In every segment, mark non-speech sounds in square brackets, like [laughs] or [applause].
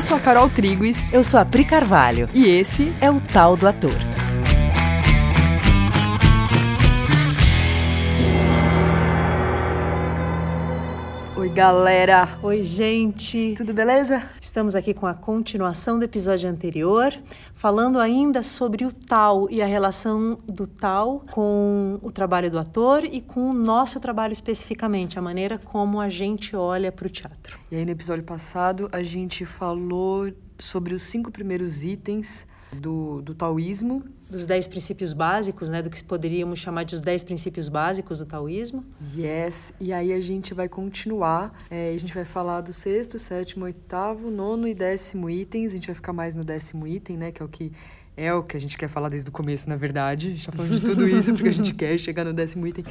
Eu sou a Carol Triguis. Eu sou a Pri Carvalho. E esse é o Tal do Ator. Galera! Oi, gente! Tudo beleza? Estamos aqui com a continuação do episódio anterior, falando ainda sobre o tal e a relação do tal com o trabalho do ator e com o nosso trabalho especificamente, a maneira como a gente olha para o teatro. E aí, no episódio passado, a gente falou sobre os cinco primeiros itens do, do taoísmo. Dos dez princípios básicos, né? Do que poderíamos chamar de os dez princípios básicos do taoísmo. Yes. E aí a gente vai continuar. É, a gente vai falar do sexto, sétimo, oitavo, nono e décimo itens. A gente vai ficar mais no décimo item, né? Que é o que é o que a gente quer falar desde o começo, na verdade. A gente tá falando de tudo [laughs] isso porque a gente quer chegar no décimo item,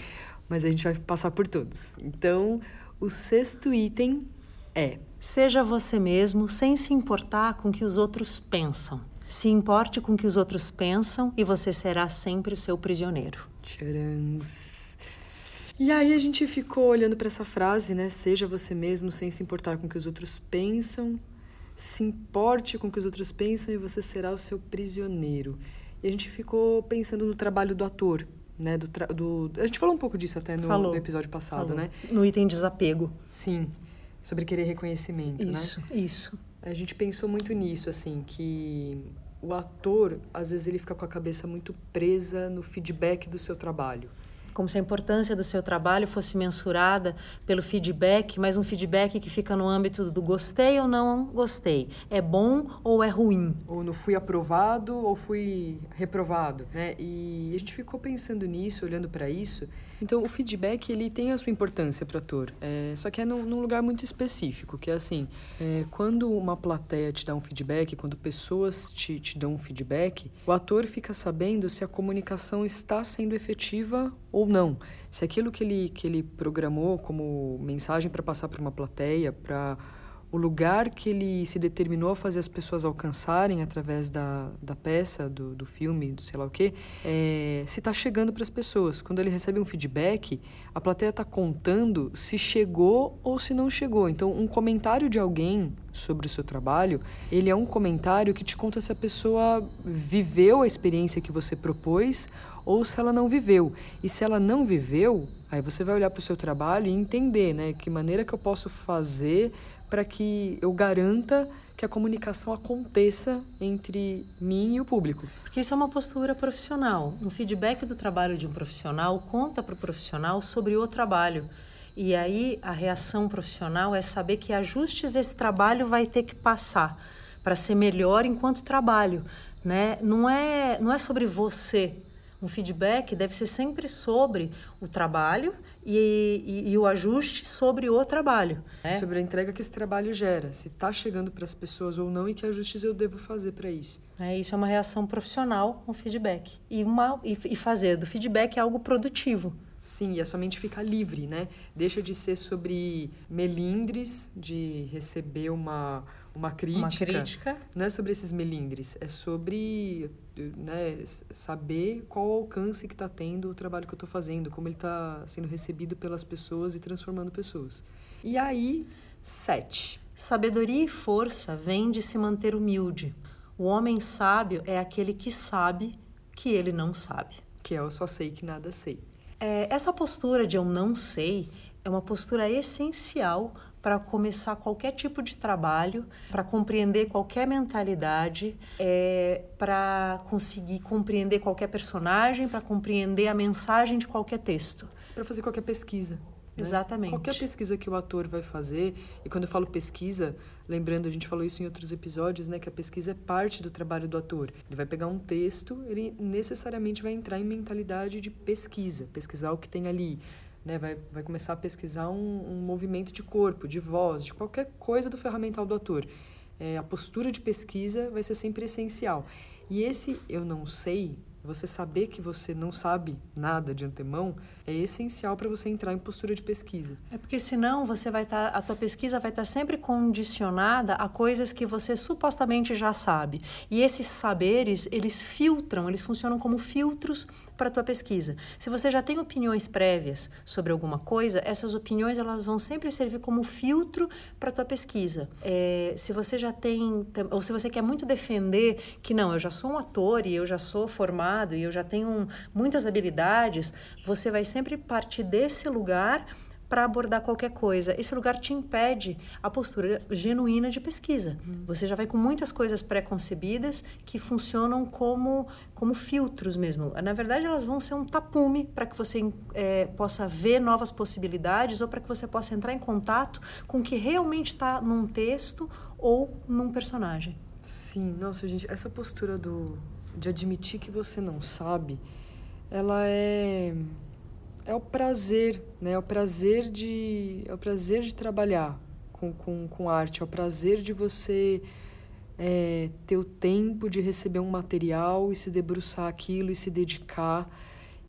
mas a gente vai passar por todos. Então, o sexto item é: Seja você mesmo sem se importar com o que os outros pensam. Se importe com o que os outros pensam e você será sempre o seu prisioneiro. Tcharans. E aí a gente ficou olhando para essa frase, né? Seja você mesmo sem se importar com o que os outros pensam. Se importe com o que os outros pensam e você será o seu prisioneiro. E a gente ficou pensando no trabalho do ator, né? Do, do... A gente falou um pouco disso até no, no episódio passado, falou. né? No item desapego. Sim. Sobre querer reconhecimento, isso, né? Isso, isso. A gente pensou muito nisso, assim, que o ator, às vezes, ele fica com a cabeça muito presa no feedback do seu trabalho. Como se a importância do seu trabalho fosse mensurada pelo feedback, mas um feedback que fica no âmbito do gostei ou não gostei. É bom ou é ruim? Ou não fui aprovado ou fui reprovado, né? E a gente ficou pensando nisso, olhando para isso, então, o feedback, ele tem a sua importância para o ator, é, só que é num, num, lugar muito específico, que é assim, é, quando uma plateia te dá um feedback, quando pessoas te, te dão um feedback, o ator fica sabendo se a comunicação está sendo efetiva ou não. Se aquilo que ele, que ele programou como mensagem para passar para uma plateia, para o lugar que ele se determinou a fazer as pessoas alcançarem através da, da peça, do, do filme, do sei lá o quê, é, se está chegando para as pessoas. Quando ele recebe um feedback, a plateia está contando se chegou ou se não chegou. Então, um comentário de alguém sobre o seu trabalho, ele é um comentário que te conta se a pessoa viveu a experiência que você propôs ou se ela não viveu. E se ela não viveu, aí você vai olhar para o seu trabalho e entender, né, que maneira que eu posso fazer para que eu garanta que a comunicação aconteça entre mim e o público. Porque isso é uma postura profissional. Um feedback do trabalho de um profissional conta para o profissional sobre o trabalho. E aí a reação profissional é saber que ajustes esse trabalho vai ter que passar para ser melhor enquanto trabalho, né? Não é não é sobre você um feedback deve ser sempre sobre o trabalho e, e, e o ajuste sobre o trabalho. Né? Sobre a entrega que esse trabalho gera, se está chegando para as pessoas ou não e que ajustes eu devo fazer para isso. É, isso é uma reação profissional, um feedback. E, uma, e, e fazer do feedback algo produtivo. Sim, e a sua mente fica livre, né? Deixa de ser sobre melindres, de receber uma, uma crítica. Uma crítica. Não é sobre esses melindres, é sobre né, saber qual o alcance que está tendo o trabalho que eu estou fazendo, como ele está sendo recebido pelas pessoas e transformando pessoas. E aí, sete. Sabedoria e força vêm de se manter humilde. O homem sábio é aquele que sabe que ele não sabe. Que é eu só sei que nada sei. É, essa postura de eu não sei é uma postura essencial para começar qualquer tipo de trabalho, para compreender qualquer mentalidade, é, para conseguir compreender qualquer personagem, para compreender a mensagem de qualquer texto. Para fazer qualquer pesquisa. Né? Exatamente. Qualquer pesquisa que o ator vai fazer, e quando eu falo pesquisa, lembrando, a gente falou isso em outros episódios, né, que a pesquisa é parte do trabalho do ator. Ele vai pegar um texto, ele necessariamente vai entrar em mentalidade de pesquisa, pesquisar o que tem ali né? Vai, vai começar a pesquisar um, um movimento de corpo, de voz, de qualquer coisa do ferramental do ator. É, a postura de pesquisa vai ser sempre essencial. E esse eu não sei você saber que você não sabe nada de antemão é essencial para você entrar em postura de pesquisa. É porque senão você vai estar, tá, a tua pesquisa vai estar tá sempre condicionada a coisas que você supostamente já sabe. E esses saberes, eles filtram, eles funcionam como filtros para a tua pesquisa. Se você já tem opiniões prévias sobre alguma coisa, essas opiniões elas vão sempre servir como filtro para a tua pesquisa. É, se você já tem, ou se você quer muito defender que não, eu já sou um ator e eu já sou formado e eu já tenho muitas habilidades, você vai sempre partir desse lugar para abordar qualquer coisa. Esse lugar te impede a postura genuína de pesquisa. Uhum. Você já vai com muitas coisas pré-concebidas que funcionam como, como filtros mesmo. Na verdade, elas vão ser um tapume para que você é, possa ver novas possibilidades ou para que você possa entrar em contato com o que realmente está num texto ou num personagem. Sim, nossa, gente, essa postura do, de admitir que você não sabe, ela é é o prazer, né? É o prazer de é o prazer de trabalhar com, com, com arte, é o prazer de você é, ter o tempo de receber um material e se debruçar aquilo e se dedicar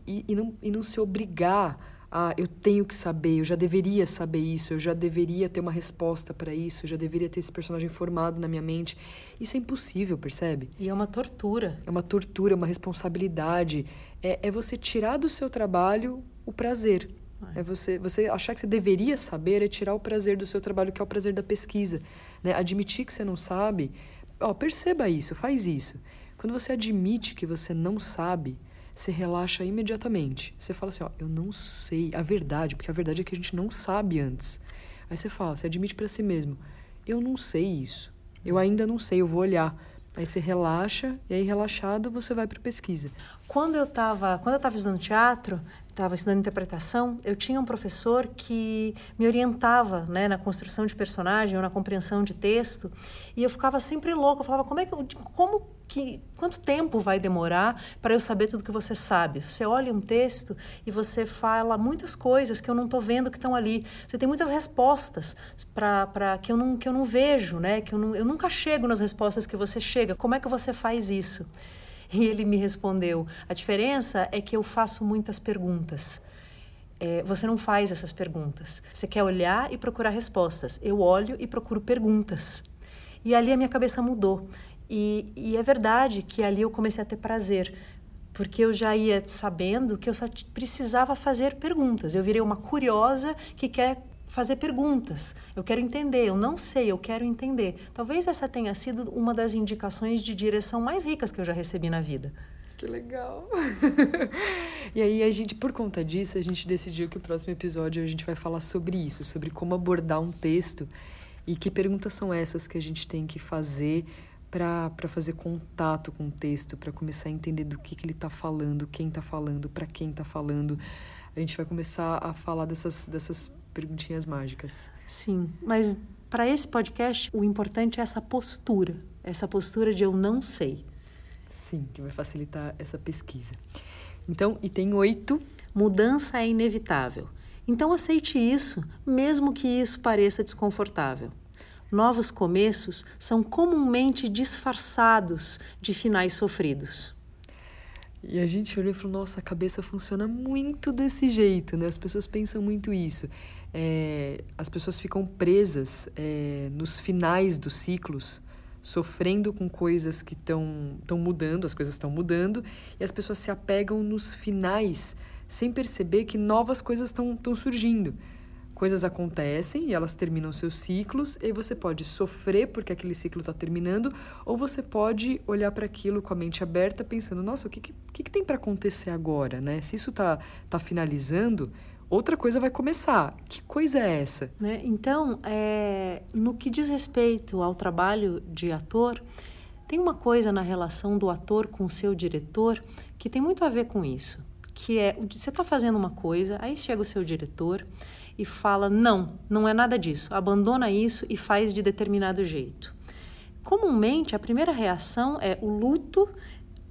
e, e, não, e não se obrigar ah, eu tenho que saber, eu já deveria saber isso, eu já deveria ter uma resposta para isso, eu já deveria ter esse personagem formado na minha mente. Isso é impossível, percebe? E é uma tortura. É uma tortura, é uma responsabilidade. É, é você tirar do seu trabalho o prazer. É você, você achar que você deveria saber, é tirar o prazer do seu trabalho, que é o prazer da pesquisa. Né? Admitir que você não sabe, ó, perceba isso, faz isso. Quando você admite que você não sabe, você relaxa imediatamente. Você fala assim, ó, eu não sei a verdade, porque a verdade é que a gente não sabe antes. Aí você fala, você admite para si mesmo, eu não sei isso. Eu ainda não sei, eu vou olhar. Aí você relaxa e aí relaxado você vai para pesquisa. Quando eu estava, quando eu estava estudando teatro, estava estudando interpretação, eu tinha um professor que me orientava né, na construção de personagem ou na compreensão de texto, e eu ficava sempre louca. Eu falava, como é que, como que, quanto tempo vai demorar para eu saber tudo que você sabe? Você olha um texto e você fala muitas coisas que eu não estou vendo que estão ali. Você tem muitas respostas para que eu não que eu não vejo, né? Que eu, não, eu nunca chego nas respostas que você chega. Como é que você faz isso? [laughs] E ele me respondeu: a diferença é que eu faço muitas perguntas. É, você não faz essas perguntas. Você quer olhar e procurar respostas. Eu olho e procuro perguntas. E ali a minha cabeça mudou. E, e é verdade que ali eu comecei a ter prazer, porque eu já ia sabendo que eu só precisava fazer perguntas. Eu virei uma curiosa que quer fazer perguntas. Eu quero entender, eu não sei, eu quero entender. Talvez essa tenha sido uma das indicações de direção mais ricas que eu já recebi na vida. Que legal! [laughs] e aí a gente, por conta disso, a gente decidiu que o próximo episódio a gente vai falar sobre isso, sobre como abordar um texto e que perguntas são essas que a gente tem que fazer para fazer contato com o texto, para começar a entender do que, que ele está falando, quem está falando, para quem está falando. A gente vai começar a falar dessas, dessas perguntinhas mágicas. Sim, mas para esse podcast o importante é essa postura, essa postura de eu não sei. Sim, que vai facilitar essa pesquisa. Então, item 8. Mudança é inevitável. Então aceite isso, mesmo que isso pareça desconfortável. Novos começos são comumente disfarçados de finais sofridos. E a gente olhou e falou: nossa, a cabeça funciona muito desse jeito, né? As pessoas pensam muito isso. É, as pessoas ficam presas é, nos finais dos ciclos, sofrendo com coisas que estão mudando, as coisas estão mudando, e as pessoas se apegam nos finais sem perceber que novas coisas estão surgindo coisas acontecem e elas terminam seus ciclos, e você pode sofrer porque aquele ciclo está terminando, ou você pode olhar para aquilo com a mente aberta, pensando: nossa, o que, que, que tem para acontecer agora? Né? Se isso está tá finalizando, outra coisa vai começar. Que coisa é essa? Né? Então, é, no que diz respeito ao trabalho de ator, tem uma coisa na relação do ator com o seu diretor que tem muito a ver com isso. Que é, você está fazendo uma coisa, aí chega o seu diretor e fala: não, não é nada disso, abandona isso e faz de determinado jeito. Comumente, a primeira reação é o luto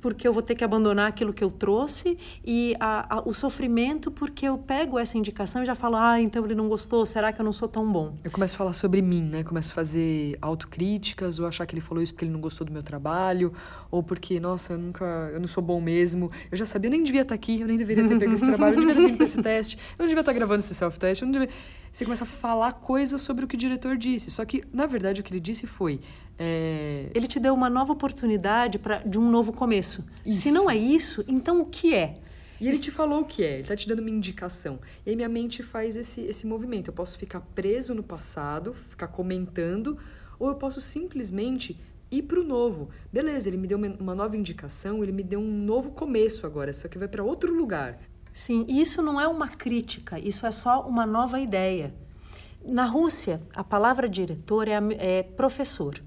porque eu vou ter que abandonar aquilo que eu trouxe e a, a, o sofrimento porque eu pego essa indicação e já falo, ah, então ele não gostou, será que eu não sou tão bom? Eu começo a falar sobre mim, né? Começo a fazer autocríticas ou achar que ele falou isso porque ele não gostou do meu trabalho ou porque, nossa, eu nunca, eu não sou bom mesmo. Eu já sabia, eu nem devia estar aqui, eu nem deveria ter pego esse trabalho, eu não devia ter vindo esse teste, eu não devia estar gravando esse self-test, eu não devia... Você começa a falar coisas sobre o que o diretor disse. Só que, na verdade, o que ele disse foi... É... Ele te deu uma nova oportunidade pra, de um novo começo. Isso. Se não é isso, então o que é? E ele te falou o que é, ele está te dando uma indicação. E aí minha mente faz esse, esse movimento. Eu posso ficar preso no passado, ficar comentando, ou eu posso simplesmente ir para o novo. Beleza, ele me deu uma nova indicação, ele me deu um novo começo agora, só que vai para outro lugar. Sim, isso não é uma crítica, isso é só uma nova ideia. Na Rússia, a palavra diretor é, é professor.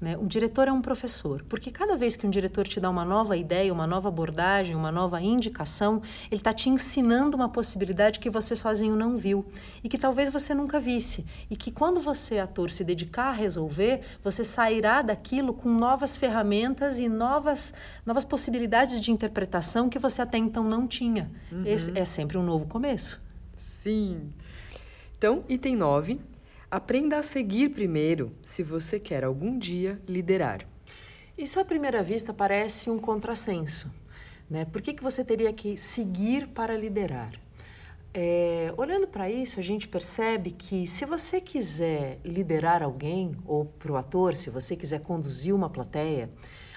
Né? Um diretor é um professor, porque cada vez que um diretor te dá uma nova ideia, uma nova abordagem, uma nova indicação, ele está te ensinando uma possibilidade que você sozinho não viu e que talvez você nunca visse. E que quando você, ator, se dedicar a resolver, você sairá daquilo com novas ferramentas e novas, novas possibilidades de interpretação que você até então não tinha. Uhum. Esse é sempre um novo começo. Sim. Então, item 9 Aprenda a seguir primeiro se você quer algum dia liderar. Isso à primeira vista parece um contrassenso. Né? Por que, que você teria que seguir para liderar? É, olhando para isso, a gente percebe que se você quiser liderar alguém, ou para o ator, se você quiser conduzir uma plateia,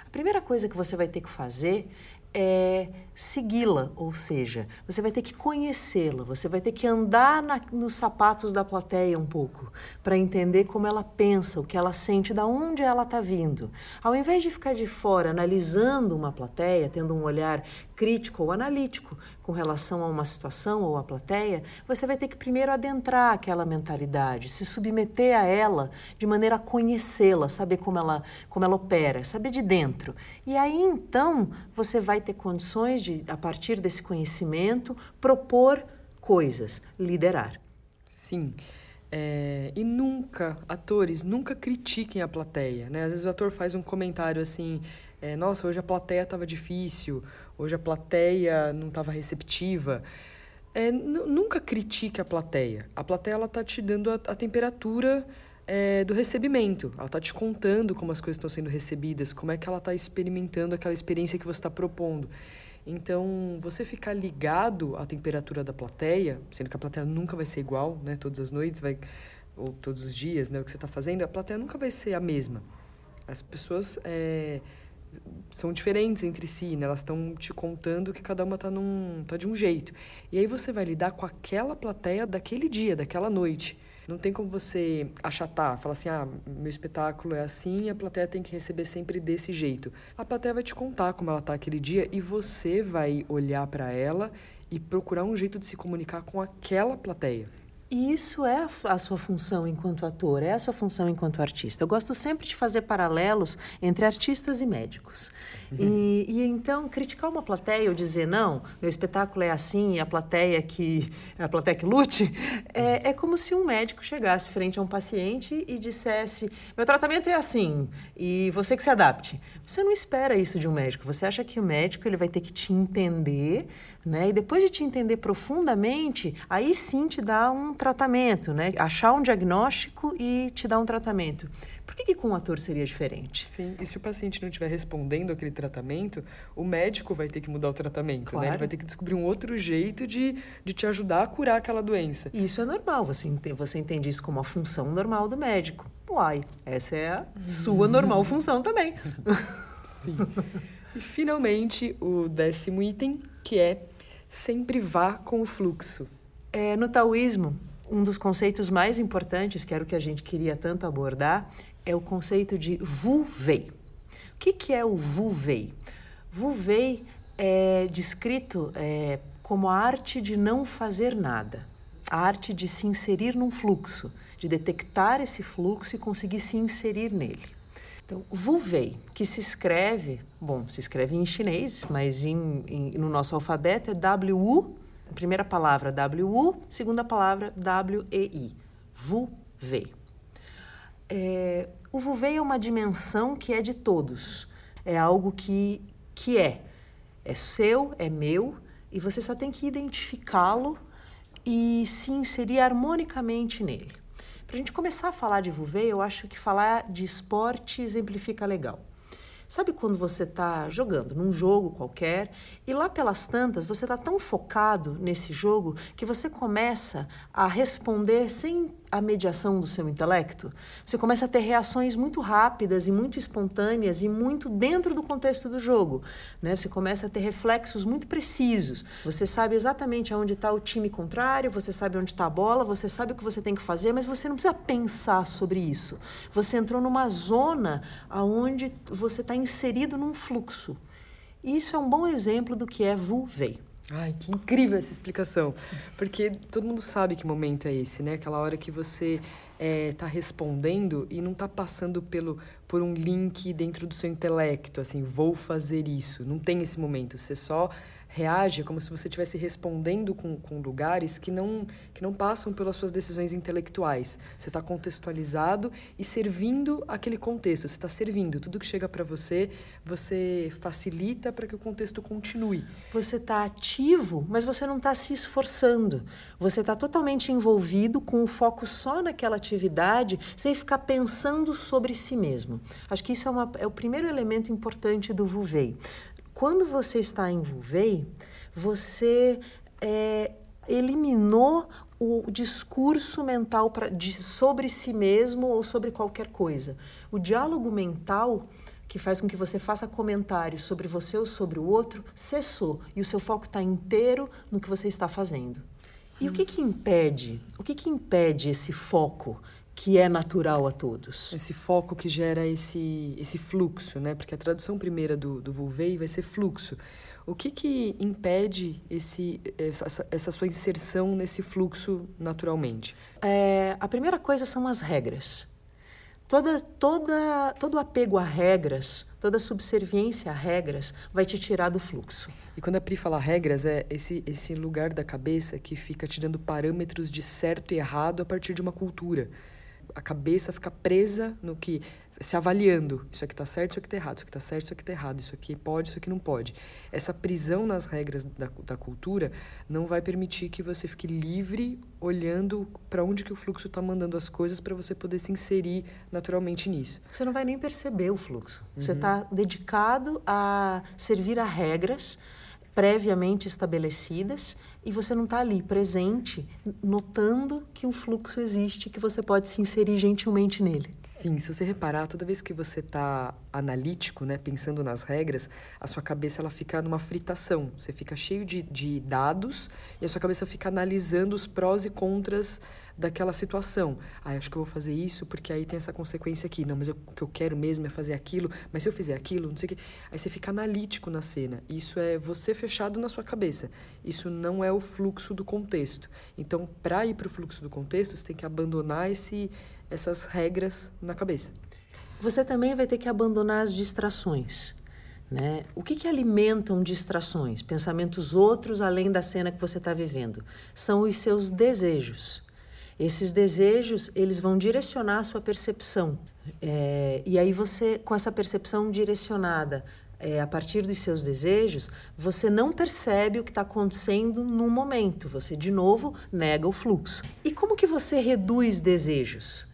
a primeira coisa que você vai ter que fazer é segui-la, ou seja, você vai ter que conhecê-la, você vai ter que andar na, nos sapatos da plateia um pouco para entender como ela pensa, o que ela sente, da onde ela está vindo. Ao invés de ficar de fora analisando uma plateia, tendo um olhar crítico ou analítico com relação a uma situação ou a plateia, você vai ter que primeiro adentrar aquela mentalidade, se submeter a ela de maneira a conhecê-la, saber como ela, como ela opera, saber de dentro. E aí então você vai ter condições de, a partir desse conhecimento, propor coisas, liderar. Sim. É, e nunca, atores, nunca critiquem a plateia. Né? Às vezes o ator faz um comentário assim: é, nossa, hoje a plateia estava difícil, hoje a plateia não estava receptiva. É, nunca critique a plateia. A plateia ela está te dando a, a temperatura é, do recebimento. Ela está te contando como as coisas estão sendo recebidas, como é que ela está experimentando aquela experiência que você está propondo. Então, você ficar ligado à temperatura da plateia, sendo que a plateia nunca vai ser igual, né? Todas as noites, vai, ou todos os dias, né? O que você está fazendo, a plateia nunca vai ser a mesma. As pessoas é, são diferentes entre si, né? Elas estão te contando que cada uma tá, num, tá de um jeito. E aí você vai lidar com aquela plateia daquele dia, daquela noite. Não tem como você achatar, falar assim, ah, meu espetáculo é assim, a plateia tem que receber sempre desse jeito. A plateia vai te contar como ela tá aquele dia e você vai olhar para ela e procurar um jeito de se comunicar com aquela plateia. E isso é a sua função enquanto ator, é a sua função enquanto artista. Eu gosto sempre de fazer paralelos entre artistas e médicos. Uhum. E, e, então, criticar uma plateia ou dizer, não, meu espetáculo é assim, a plateia que, a plateia que lute, é, é como se um médico chegasse frente a um paciente e dissesse, meu tratamento é assim, e você que se adapte. Você não espera isso de um médico. Você acha que o médico ele vai ter que te entender né? E depois de te entender profundamente, aí sim te dá um tratamento, né? Achar um diagnóstico e te dar um tratamento. Por que, que com o ator seria diferente? Sim, e se o paciente não estiver respondendo aquele tratamento, o médico vai ter que mudar o tratamento, claro. né? Ele vai ter que descobrir um outro jeito de, de te ajudar a curar aquela doença. Isso é normal, você entende, você entende isso como a função normal do médico. Uai, essa é a sua normal função também. [laughs] Sim. E finalmente, o décimo item, que é sempre vá com o fluxo. É, no taoísmo, um dos conceitos mais importantes, que era o que a gente queria tanto abordar, é o conceito de Wu Wei. O que, que é o Wu Wei? Wu Wei é descrito é, como a arte de não fazer nada, a arte de se inserir num fluxo, de detectar esse fluxo e conseguir se inserir nele. Então, Wu Wei, que se escreve, bom, se escreve em chinês, mas em, em, no nosso alfabeto é W-U, primeira palavra W-U, segunda palavra W-E-I, Wu Wei. É, o Wu Wei é uma dimensão que é de todos, é algo que, que é é seu, é meu, e você só tem que identificá-lo e se inserir harmonicamente nele. Para a gente começar a falar de Vuvei, eu acho que falar de esporte exemplifica legal. Sabe quando você está jogando num jogo qualquer e lá pelas tantas você está tão focado nesse jogo que você começa a responder sem a mediação do seu intelecto, você começa a ter reações muito rápidas e muito espontâneas e muito dentro do contexto do jogo. Né? Você começa a ter reflexos muito precisos. Você sabe exatamente aonde está o time contrário, você sabe onde está a bola, você sabe o que você tem que fazer, mas você não precisa pensar sobre isso. Você entrou numa zona onde você está inserido num fluxo. Isso é um bom exemplo do que é Vu-Vei. Ai, que incrível essa explicação. Porque todo mundo sabe que momento é esse, né? Aquela hora que você está é, respondendo e não está passando pelo, por um link dentro do seu intelecto, assim, vou fazer isso. Não tem esse momento. Você só reage como se você estivesse respondendo com, com lugares que não, que não passam pelas suas decisões intelectuais. Você está contextualizado e servindo aquele contexto. Você está servindo. Tudo que chega para você, você facilita para que o contexto continue. Você está ativo, mas você não está se esforçando. Você está totalmente envolvido com o foco só naquela atividade, sem ficar pensando sobre si mesmo. Acho que isso é, uma, é o primeiro elemento importante do Vuvei. Quando você está em Vuvei, você é, eliminou o discurso mental pra, de, sobre si mesmo ou sobre qualquer coisa. O diálogo mental que faz com que você faça comentários sobre você ou sobre o outro cessou e o seu foco está inteiro no que você está fazendo. E hum. o que, que impede? O que, que impede esse foco? Que é natural a todos. Esse foco que gera esse, esse fluxo, né? Porque a tradução primeira do, do Vulvei vai ser fluxo. O que, que impede esse, essa, essa sua inserção nesse fluxo naturalmente? É, a primeira coisa são as regras. Toda, toda, todo apego a regras, toda subserviência a regras vai te tirar do fluxo. E quando a Pri fala regras, é esse, esse lugar da cabeça que fica te dando parâmetros de certo e errado a partir de uma cultura a cabeça fica presa no que se avaliando. Isso aqui está certo, isso aqui está errado, isso aqui está certo, isso aqui está errado, isso aqui pode, isso aqui não pode. Essa prisão nas regras da, da cultura não vai permitir que você fique livre olhando para onde que o fluxo está mandando as coisas para você poder se inserir naturalmente nisso. Você não vai nem perceber o fluxo. Uhum. Você está dedicado a servir a regras previamente estabelecidas e você não está ali presente, notando que um fluxo existe, que você pode se inserir gentilmente nele. Sim, se você reparar, toda vez que você está analítico, né, pensando nas regras, a sua cabeça ela fica numa fritação. Você fica cheio de, de dados e a sua cabeça fica analisando os prós e contras daquela situação. Ah, acho que eu vou fazer isso porque aí tem essa consequência aqui. Não, mas eu, o que eu quero mesmo é fazer aquilo, mas se eu fizer aquilo, não sei o quê. Aí você fica analítico na cena. Isso é você fechado na sua cabeça. Isso não é o fluxo do contexto. Então, para ir para o fluxo do contexto, você tem que abandonar esse, essas regras na cabeça. Você também vai ter que abandonar as distrações. Né? O que, que alimentam distrações? Pensamentos outros além da cena que você está vivendo. São os seus desejos. Esses desejos, eles vão direcionar a sua percepção. É, e aí você, com essa percepção direcionada é, a partir dos seus desejos, você não percebe o que está acontecendo no momento. Você, de novo, nega o fluxo. E como que você reduz desejos?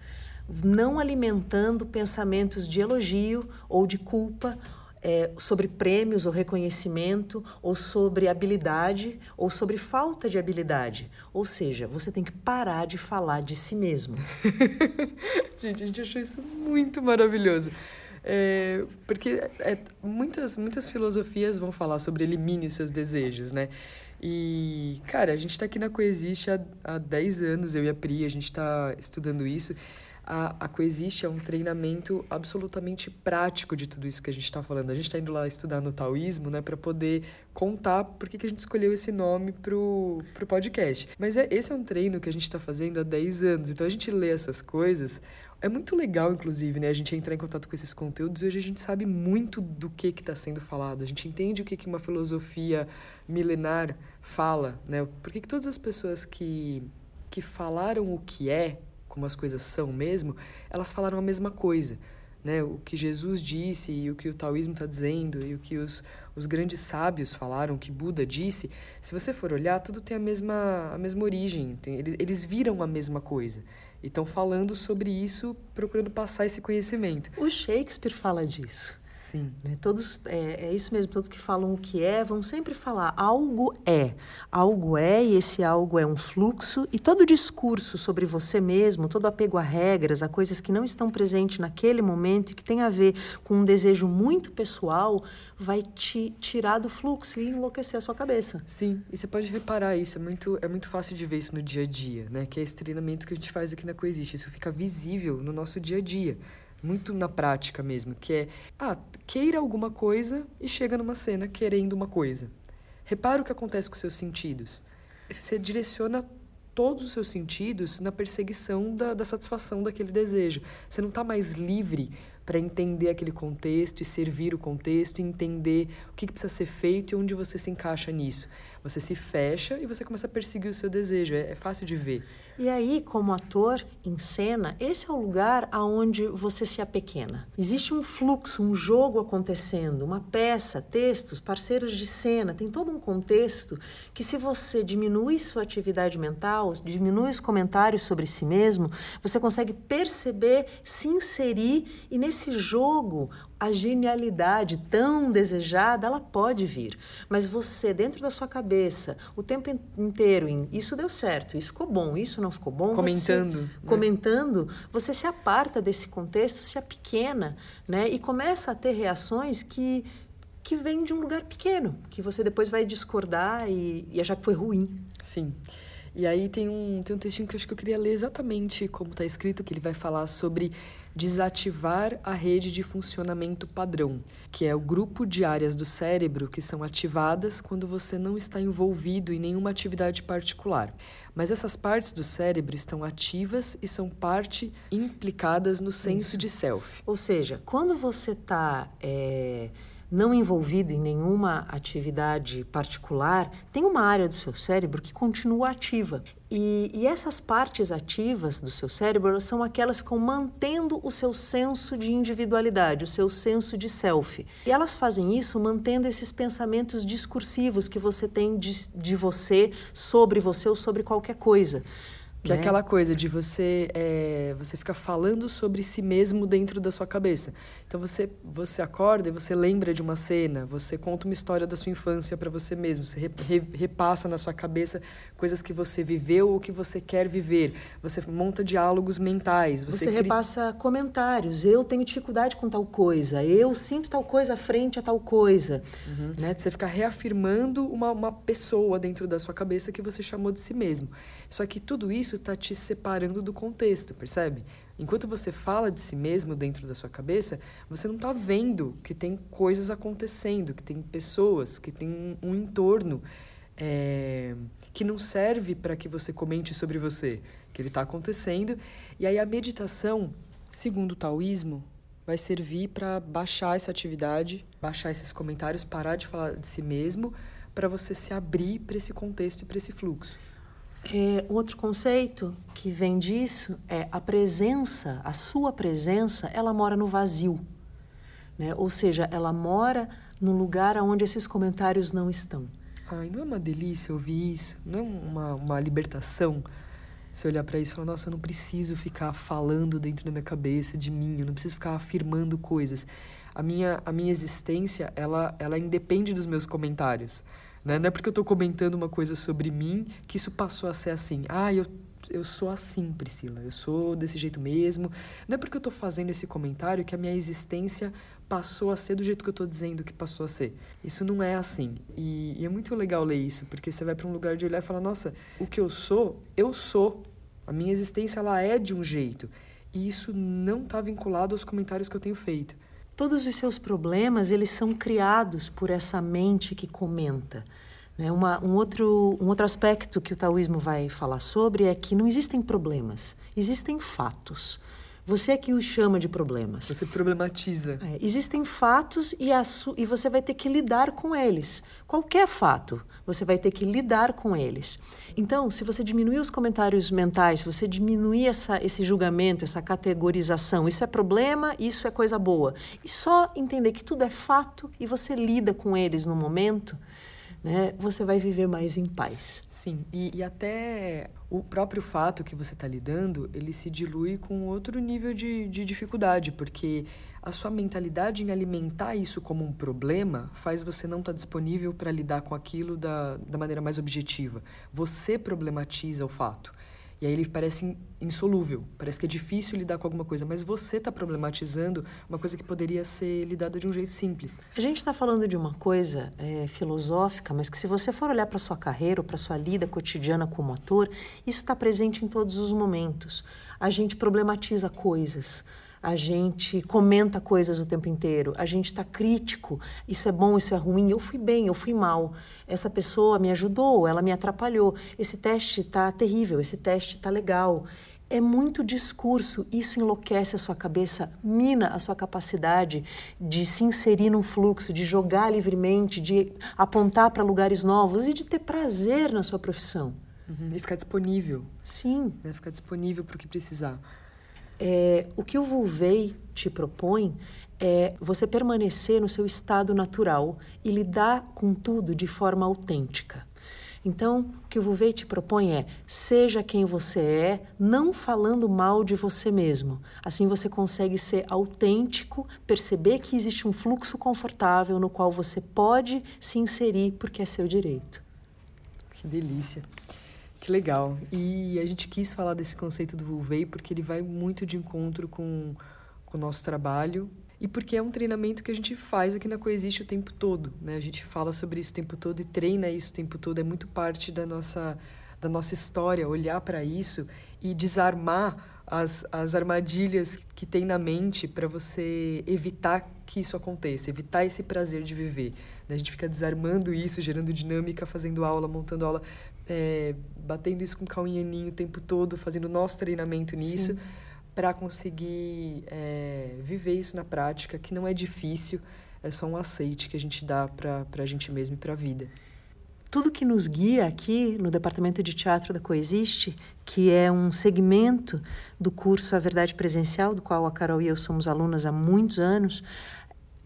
Não alimentando pensamentos de elogio ou de culpa é, sobre prêmios ou reconhecimento, ou sobre habilidade, ou sobre falta de habilidade. Ou seja, você tem que parar de falar de si mesmo. [laughs] gente, a gente achou isso muito maravilhoso. É, porque é, muitas, muitas filosofias vão falar sobre elimine os seus desejos, né? E, cara, a gente está aqui na Coexiste há, há 10 anos, eu e a Pri, a gente está estudando isso a, a Coexiste é um treinamento absolutamente prático de tudo isso que a gente está falando. A gente está indo lá estudar no taoísmo, né, para poder contar por que, que a gente escolheu esse nome pro, pro podcast. Mas é, esse é um treino que a gente está fazendo há 10 anos. Então a gente lê essas coisas. É muito legal, inclusive, né? A gente entrar em contato com esses conteúdos e hoje a gente sabe muito do que está sendo falado. A gente entende o que, que uma filosofia milenar fala, né? Por que, que todas as pessoas que, que falaram o que é como as coisas são mesmo, elas falaram a mesma coisa. né, o que Jesus disse e o que o taoísmo está dizendo e o que os, os grandes sábios falaram, o que Buda disse, se você for olhar, tudo tem a mesma, a mesma origem, tem, eles, eles viram a mesma coisa. E estão falando sobre isso, procurando passar esse conhecimento. O Shakespeare fala disso. Sim. Né? Todos, é, é, isso mesmo, todos que falam o que é vão sempre falar algo é. Algo é e esse algo é um fluxo e todo discurso sobre você mesmo, todo apego a regras, a coisas que não estão presentes naquele momento e que tem a ver com um desejo muito pessoal, vai te tirar do fluxo e enlouquecer a sua cabeça. Sim, e você pode reparar isso, é muito, é muito fácil de ver isso no dia a dia, né? Que é esse treinamento que a gente faz aqui na Coexiste, isso fica visível no nosso dia a dia muito na prática mesmo, que é, ah, queira alguma coisa e chega numa cena querendo uma coisa. Repara o que acontece com seus sentidos. Você direciona todos os seus sentidos na perseguição da, da satisfação daquele desejo. Você não está mais livre para entender aquele contexto e servir o contexto, e entender o que, que precisa ser feito e onde você se encaixa nisso. Você se fecha e você começa a perseguir o seu desejo. É, é fácil de ver. E aí, como ator em cena, esse é o lugar aonde você se apequena. Existe um fluxo, um jogo acontecendo, uma peça, textos, parceiros de cena, tem todo um contexto que se você diminui sua atividade mental, diminui os comentários sobre si mesmo, você consegue perceber, se inserir e nesse jogo a genialidade tão desejada, ela pode vir. Mas você, dentro da sua cabeça, o tempo inteiro, em isso deu certo, isso ficou bom, isso não ficou bom. Comentando. Você, né? Comentando, você se aparta desse contexto, se apequena, né? E começa a ter reações que, que vêm de um lugar pequeno, que você depois vai discordar e, e achar que foi ruim. Sim. E aí tem um, tem um textinho que eu acho que eu queria ler exatamente como está escrito, que ele vai falar sobre desativar a rede de funcionamento padrão, que é o grupo de áreas do cérebro que são ativadas quando você não está envolvido em nenhuma atividade particular. Mas essas partes do cérebro estão ativas e são parte implicadas no senso Isso. de self. Ou seja, quando você está. É não envolvido em nenhuma atividade particular, tem uma área do seu cérebro que continua ativa. E, e, essas partes ativas do seu cérebro são aquelas que ficam mantendo o seu senso de individualidade, o seu senso de self. E elas fazem isso mantendo esses pensamentos discursivos que você tem de, de você, sobre você ou sobre qualquer coisa. Que é né? aquela coisa de você é, você ficar falando sobre si mesmo dentro da sua cabeça. Então você você acorda e você lembra de uma cena, você conta uma história da sua infância para você mesmo, você re, re, repassa na sua cabeça coisas que você viveu ou que você quer viver. Você monta diálogos mentais. Você, você repassa comentários. Eu tenho dificuldade com tal coisa. Eu sinto tal coisa frente a tal coisa. Uhum. Né? Você fica reafirmando uma, uma pessoa dentro da sua cabeça que você chamou de si mesmo. Só que tudo isso está te separando do contexto, percebe? Enquanto você fala de si mesmo dentro da sua cabeça, você não está vendo que tem coisas acontecendo, que tem pessoas, que tem um entorno é, que não serve para que você comente sobre você, que ele está acontecendo. E aí a meditação, segundo o taoísmo, vai servir para baixar essa atividade, baixar esses comentários, parar de falar de si mesmo, para você se abrir para esse contexto e para esse fluxo. É, outro conceito que vem disso é a presença, a sua presença, ela mora no vazio. Né? Ou seja, ela mora no lugar onde esses comentários não estão. Ai, não é uma delícia ouvir isso? Não é uma, uma libertação? Você olhar para isso e falar, nossa, eu não preciso ficar falando dentro da minha cabeça de mim, eu não preciso ficar afirmando coisas. A minha, a minha existência, ela, ela independe dos meus comentários. Né? Não é porque eu estou comentando uma coisa sobre mim que isso passou a ser assim. Ah, eu, eu sou assim, Priscila, eu sou desse jeito mesmo. Não é porque eu estou fazendo esse comentário que a minha existência passou a ser do jeito que eu estou dizendo que passou a ser. Isso não é assim. E, e é muito legal ler isso, porque você vai para um lugar de olhar e falar: nossa, o que eu sou, eu sou. A minha existência ela é de um jeito. E isso não está vinculado aos comentários que eu tenho feito. Todos os seus problemas, eles são criados por essa mente que comenta. Né? Uma, um, outro, um outro aspecto que o taoísmo vai falar sobre é que não existem problemas, existem fatos. Você é que os chama de problemas. Você problematiza. É, existem fatos e, e você vai ter que lidar com eles. Qualquer fato, você vai ter que lidar com eles. Então, se você diminuir os comentários mentais, se você diminuir essa, esse julgamento, essa categorização, isso é problema, isso é coisa boa, e só entender que tudo é fato e você lida com eles no momento, né, você vai viver mais em paz. Sim, e, e até o próprio fato que você está lidando, ele se dilui com outro nível de, de dificuldade, porque a sua mentalidade em alimentar isso como um problema faz você não estar tá disponível para lidar com aquilo da, da maneira mais objetiva. Você problematiza o fato. E aí ele parece insolúvel, parece que é difícil lidar com alguma coisa, mas você está problematizando uma coisa que poderia ser lidada de um jeito simples. A gente está falando de uma coisa é, filosófica, mas que se você for olhar para sua carreira ou para sua lida cotidiana como ator, isso está presente em todos os momentos. A gente problematiza coisas a gente comenta coisas o tempo inteiro, a gente está crítico, isso é bom, isso é ruim, eu fui bem, eu fui mal, essa pessoa me ajudou, ela me atrapalhou, esse teste está terrível, esse teste está legal. É muito discurso, isso enlouquece a sua cabeça, mina a sua capacidade de se inserir num fluxo, de jogar livremente, de apontar para lugares novos e de ter prazer na sua profissão. Uhum, e ficar disponível. Sim. Né? Ficar disponível para o que precisar. É, o que o Vulvei te propõe é você permanecer no seu estado natural e lidar com tudo de forma autêntica. Então, o que o Vulvei te propõe é: seja quem você é, não falando mal de você mesmo. Assim você consegue ser autêntico, perceber que existe um fluxo confortável no qual você pode se inserir porque é seu direito. Que delícia. Que legal. E a gente quis falar desse conceito do Vulvei porque ele vai muito de encontro com, com o nosso trabalho e porque é um treinamento que a gente faz aqui na Coexiste o tempo todo. Né? A gente fala sobre isso o tempo todo e treina isso o tempo todo. É muito parte da nossa, da nossa história olhar para isso e desarmar as, as armadilhas que tem na mente para você evitar que isso aconteça, evitar esse prazer de viver. Né? A gente fica desarmando isso, gerando dinâmica, fazendo aula, montando aula, é, batendo isso com calminhaninho o tempo todo, fazendo nosso treinamento nisso, para conseguir é, viver isso na prática, que não é difícil, é só um aceite que a gente dá para a gente mesmo e para a vida. Tudo que nos guia aqui no Departamento de Teatro da Coexiste, que é um segmento do curso A Verdade Presencial, do qual a Carol e eu somos alunas há muitos anos,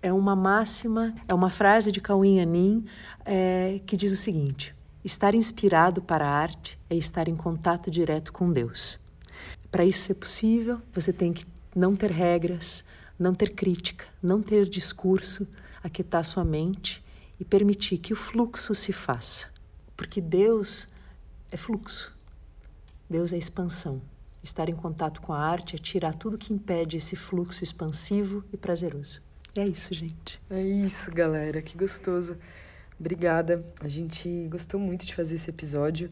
é uma máxima, é uma frase de Cauim Anin é, que diz o seguinte: Estar inspirado para a arte é estar em contato direto com Deus. Para isso ser possível, você tem que não ter regras, não ter crítica, não ter discurso, aquietar sua mente e permitir que o fluxo se faça. Porque Deus é fluxo. Deus é expansão. Estar em contato com a arte é tirar tudo que impede esse fluxo expansivo e prazeroso. É isso, gente. É isso, galera. Que gostoso. Obrigada. A gente gostou muito de fazer esse episódio.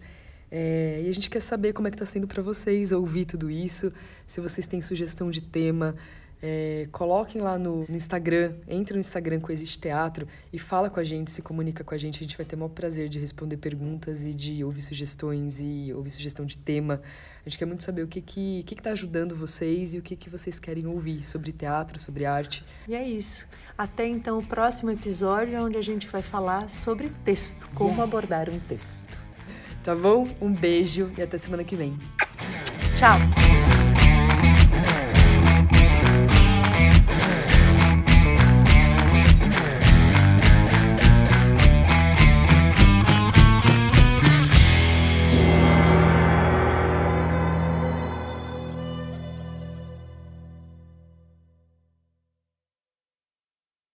É, e a gente quer saber como é que está sendo para vocês ouvir tudo isso. Se vocês têm sugestão de tema, é, coloquem lá no, no, Instagram, entre no Instagram com Existe Teatro e fala com a gente, se comunica com a gente. A gente vai ter o maior prazer de responder perguntas e de ouvir sugestões e ouvir sugestão de tema. A gente quer muito saber o que que, que, que tá ajudando vocês e o que, que vocês querem ouvir sobre teatro, sobre arte. E é isso. Até então o próximo episódio, onde a gente vai falar sobre texto, como yeah. abordar um texto. Tá bom? Um beijo e até semana que vem. Tchau!